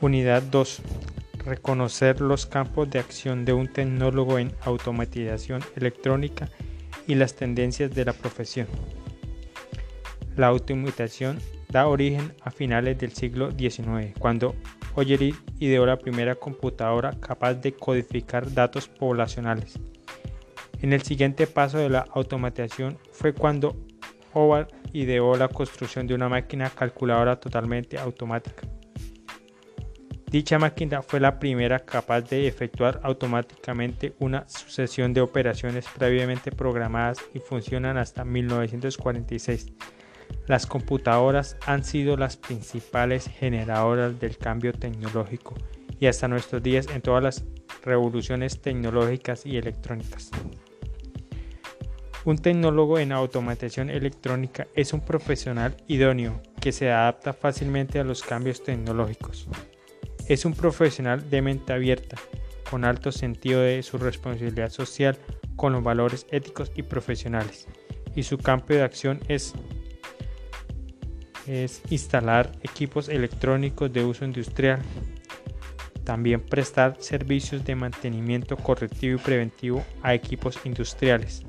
Unidad 2. Reconocer los campos de acción de un tecnólogo en automatización electrónica y las tendencias de la profesión. La automatización da origen a finales del siglo XIX, cuando Ollerit ideó la primera computadora capaz de codificar datos poblacionales. En el siguiente paso de la automatización fue cuando Howard ideó la construcción de una máquina calculadora totalmente automática. Dicha máquina fue la primera capaz de efectuar automáticamente una sucesión de operaciones previamente programadas y funcionan hasta 1946. Las computadoras han sido las principales generadoras del cambio tecnológico y hasta nuestros días en todas las revoluciones tecnológicas y electrónicas. Un tecnólogo en automatización electrónica es un profesional idóneo que se adapta fácilmente a los cambios tecnológicos. Es un profesional de mente abierta, con alto sentido de su responsabilidad social, con los valores éticos y profesionales. Y su campo de acción es, instalar equipos electrónicos de uso industrial. También prestar servicios de mantenimiento correctivo y preventivo a equipos industriales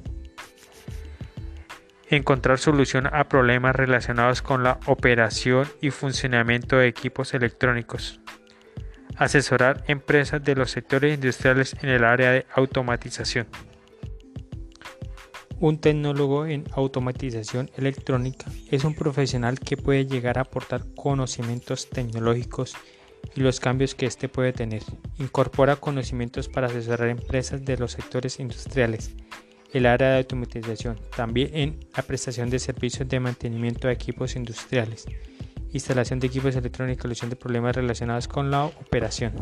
encontrar solución a problemas relacionados con la operación y funcionamiento de equipos electrónicos, asesorar empresas de los sectores industriales en el área de automatización. Un tecnólogo en automatización electrónica es un profesional que puede llegar a aportar conocimientos tecnológicos y los cambios que éste puede tener. Incorpora conocimientos para asesorar empresas de los sectores industriales el área de automatización, también en la prestación de servicios de mantenimiento de equipos industriales, instalación de equipos electrónicos y solución de problemas relacionados con la operación.